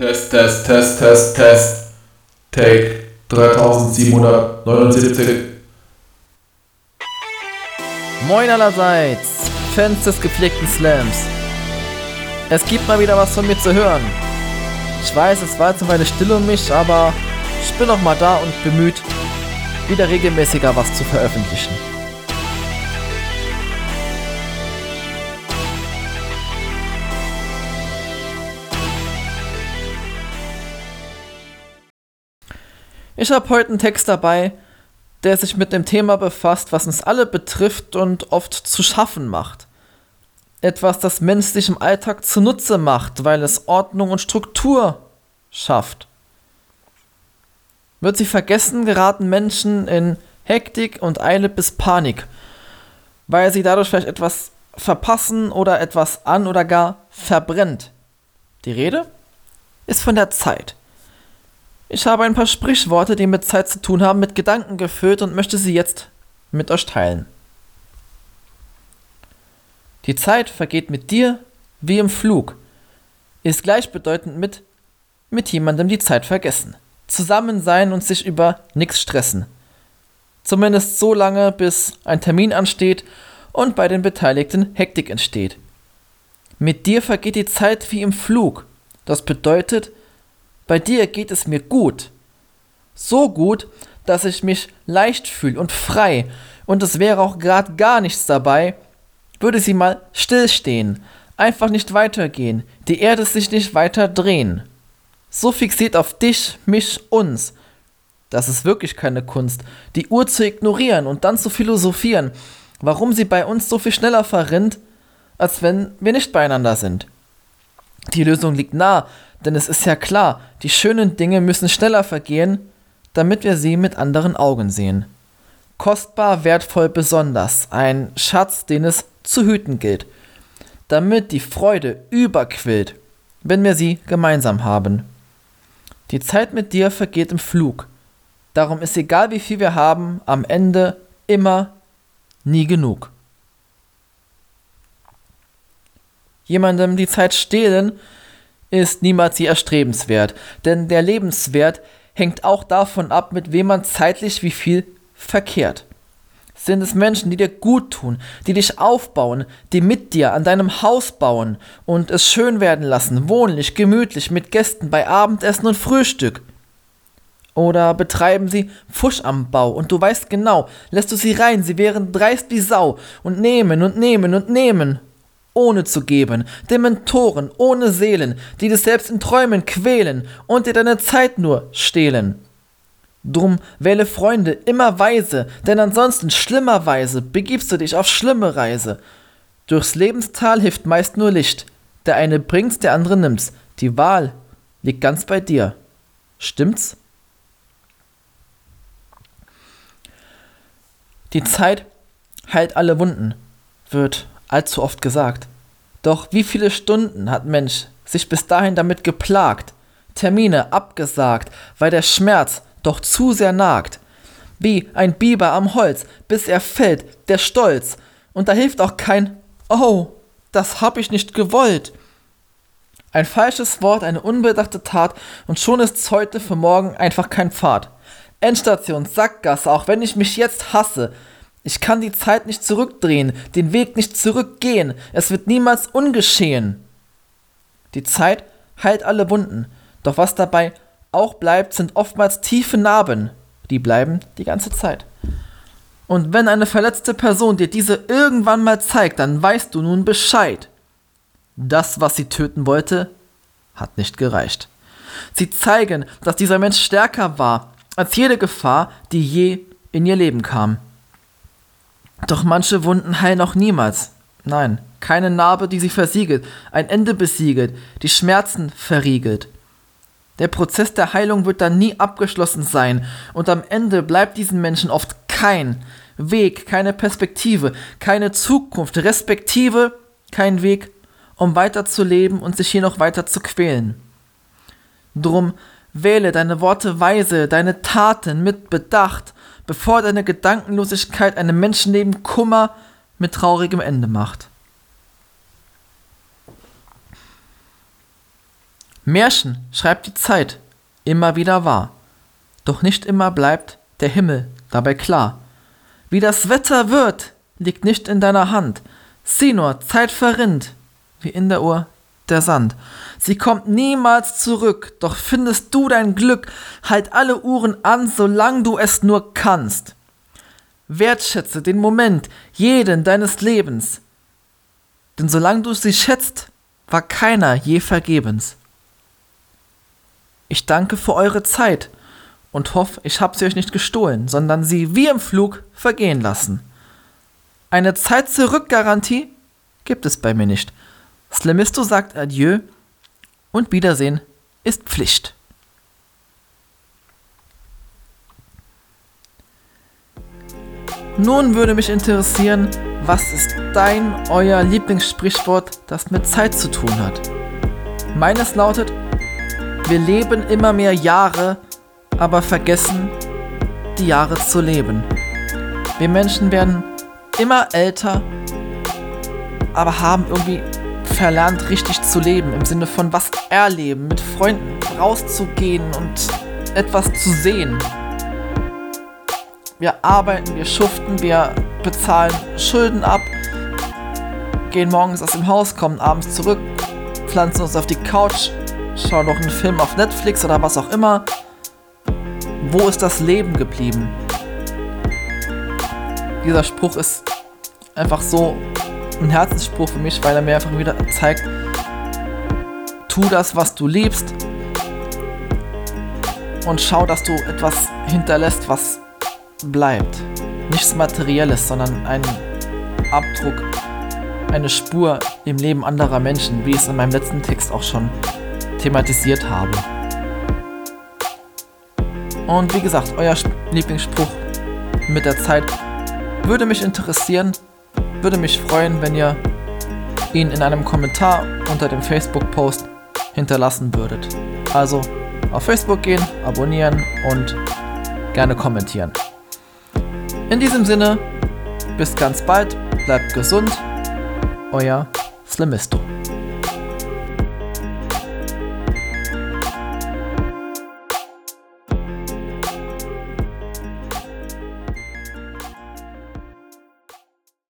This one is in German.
Test, Test, Test, Test, Test. Take 3779. Moin allerseits, Fans des gepflegten Slams. Es gibt mal wieder was von mir zu hören. Ich weiß, es war jetzt eine Weile still um mich, aber ich bin noch mal da und bemüht, wieder regelmäßiger was zu veröffentlichen. Ich habe heute einen Text dabei, der sich mit dem Thema befasst, was uns alle betrifft und oft zu schaffen macht. Etwas, das menschlich im Alltag zunutze macht, weil es Ordnung und Struktur schafft. Wird sie vergessen, geraten Menschen in Hektik und Eile bis Panik, weil sie dadurch vielleicht etwas verpassen oder etwas an oder gar verbrennt. Die Rede ist von der Zeit. Ich habe ein paar Sprichworte, die mit Zeit zu tun haben, mit Gedanken gefüllt und möchte sie jetzt mit euch teilen. Die Zeit vergeht mit dir wie im Flug, ist gleichbedeutend mit mit jemandem die Zeit vergessen. Zusammen sein und sich über nichts stressen. Zumindest so lange, bis ein Termin ansteht und bei den Beteiligten Hektik entsteht. Mit dir vergeht die Zeit wie im Flug. Das bedeutet, bei dir geht es mir gut. So gut, dass ich mich leicht fühle und frei. Und es wäre auch gerade gar nichts dabei, würde sie mal stillstehen, einfach nicht weitergehen, die Erde sich nicht weiter drehen. So fixiert auf dich, mich, uns. Das ist wirklich keine Kunst, die Uhr zu ignorieren und dann zu philosophieren, warum sie bei uns so viel schneller verrinnt, als wenn wir nicht beieinander sind. Die Lösung liegt nah, denn es ist ja klar, die schönen Dinge müssen schneller vergehen, damit wir sie mit anderen Augen sehen. Kostbar, wertvoll, besonders, ein Schatz, den es zu hüten gilt, damit die Freude überquillt, wenn wir sie gemeinsam haben. Die Zeit mit dir vergeht im Flug, darum ist egal wie viel wir haben, am Ende immer nie genug. Jemandem die Zeit stehlen ist niemals je erstrebenswert, denn der Lebenswert hängt auch davon ab, mit wem man zeitlich wie viel verkehrt. Sind es Menschen, die dir gut tun, die dich aufbauen, die mit dir an deinem Haus bauen und es schön werden lassen, wohnlich, gemütlich, mit Gästen bei Abendessen und Frühstück? Oder betreiben sie Fusch am Bau und du weißt genau, lässt du sie rein, sie wären dreist wie Sau und nehmen und nehmen und nehmen ohne zu geben, Dementoren ohne Seelen, die dich selbst in Träumen quälen und dir deine Zeit nur stehlen. Drum wähle Freunde immer weise, denn ansonsten schlimmerweise begibst du dich auf schlimme Reise. Durchs Lebenstal hilft meist nur Licht, der eine bringt's, der andere nimmt's. Die Wahl liegt ganz bei dir. Stimmt's? Die Zeit heilt alle Wunden, wird allzu oft gesagt. Doch wie viele Stunden hat Mensch sich bis dahin damit geplagt, Termine abgesagt, weil der Schmerz doch zu sehr nagt. Wie ein Biber am Holz, bis er fällt, der Stolz. Und da hilft auch kein Oh, das hab ich nicht gewollt. Ein falsches Wort, eine unbedachte Tat und schon ist's heute für morgen einfach kein Pfad. Endstation, Sackgasse, auch wenn ich mich jetzt hasse, ich kann die Zeit nicht zurückdrehen, den Weg nicht zurückgehen. Es wird niemals ungeschehen. Die Zeit heilt alle Wunden, doch was dabei auch bleibt, sind oftmals tiefe Narben. Die bleiben die ganze Zeit. Und wenn eine verletzte Person dir diese irgendwann mal zeigt, dann weißt du nun Bescheid. Das, was sie töten wollte, hat nicht gereicht. Sie zeigen, dass dieser Mensch stärker war als jede Gefahr, die je in ihr Leben kam. Doch manche Wunden heilen auch niemals. Nein, keine Narbe, die sie versiegelt, ein Ende besiegelt, die Schmerzen verriegelt. Der Prozess der Heilung wird dann nie abgeschlossen sein und am Ende bleibt diesen Menschen oft kein Weg, keine Perspektive, keine Zukunft, respektive kein Weg, um weiterzuleben und sich hier noch weiter zu quälen. Drum wähle deine Worte weise, deine Taten mit Bedacht bevor deine Gedankenlosigkeit einem Menschenleben Kummer mit traurigem Ende macht. Märchen schreibt die Zeit immer wieder wahr, doch nicht immer bleibt der Himmel dabei klar. Wie das Wetter wird, liegt nicht in deiner Hand. Sieh nur, Zeit verrinnt, wie in der Uhr der Sand. Sie kommt niemals zurück, doch findest du dein Glück, halt alle Uhren an, solange du es nur kannst. Wertschätze den Moment, jeden deines Lebens, denn solange du sie schätzt, war keiner je vergebens. Ich danke für eure Zeit und hoffe, ich habe sie euch nicht gestohlen, sondern sie wie im Flug vergehen lassen. Eine Zeit-Zurück-Garantie gibt es bei mir nicht. Slimisto sagt Adieu und Wiedersehen ist Pflicht. Nun würde mich interessieren, was ist dein, euer Lieblingssprichwort, das mit Zeit zu tun hat? Meines lautet, wir leben immer mehr Jahre, aber vergessen, die Jahre zu leben. Wir Menschen werden immer älter, aber haben irgendwie verlernt, richtig zu leben. Im Sinne von was erleben, mit Freunden rauszugehen und etwas zu sehen. Wir arbeiten, wir schuften, wir bezahlen Schulden ab, gehen morgens aus dem Haus, kommen abends zurück, pflanzen uns auf die Couch, schauen noch einen Film auf Netflix oder was auch immer. Wo ist das Leben geblieben? Dieser Spruch ist einfach so ein Herzensspruch für mich, weil er mir einfach wieder zeigt, tu das, was du liebst und schau, dass du etwas hinterlässt, was bleibt. Nichts Materielles, sondern ein Abdruck, eine Spur im Leben anderer Menschen, wie ich es in meinem letzten Text auch schon thematisiert habe. Und wie gesagt, euer Lieblingsspruch mit der Zeit würde mich interessieren, würde mich freuen, wenn ihr ihn in einem Kommentar unter dem Facebook-Post hinterlassen würdet. Also auf Facebook gehen, abonnieren und gerne kommentieren. In diesem Sinne, bis ganz bald, bleibt gesund, euer Slimisto.